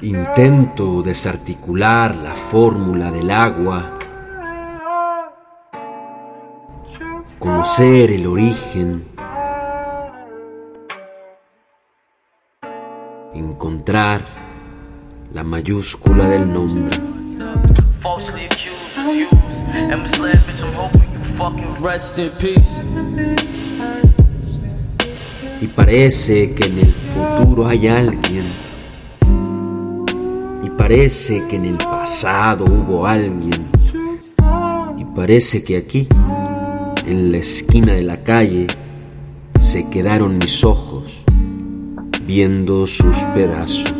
Intento desarticular la fórmula del agua, conocer el origen, encontrar la mayúscula del nombre. Y parece que en el futuro hay alguien. Y parece que en el pasado hubo alguien. Y parece que aquí, en la esquina de la calle, se quedaron mis ojos viendo sus pedazos.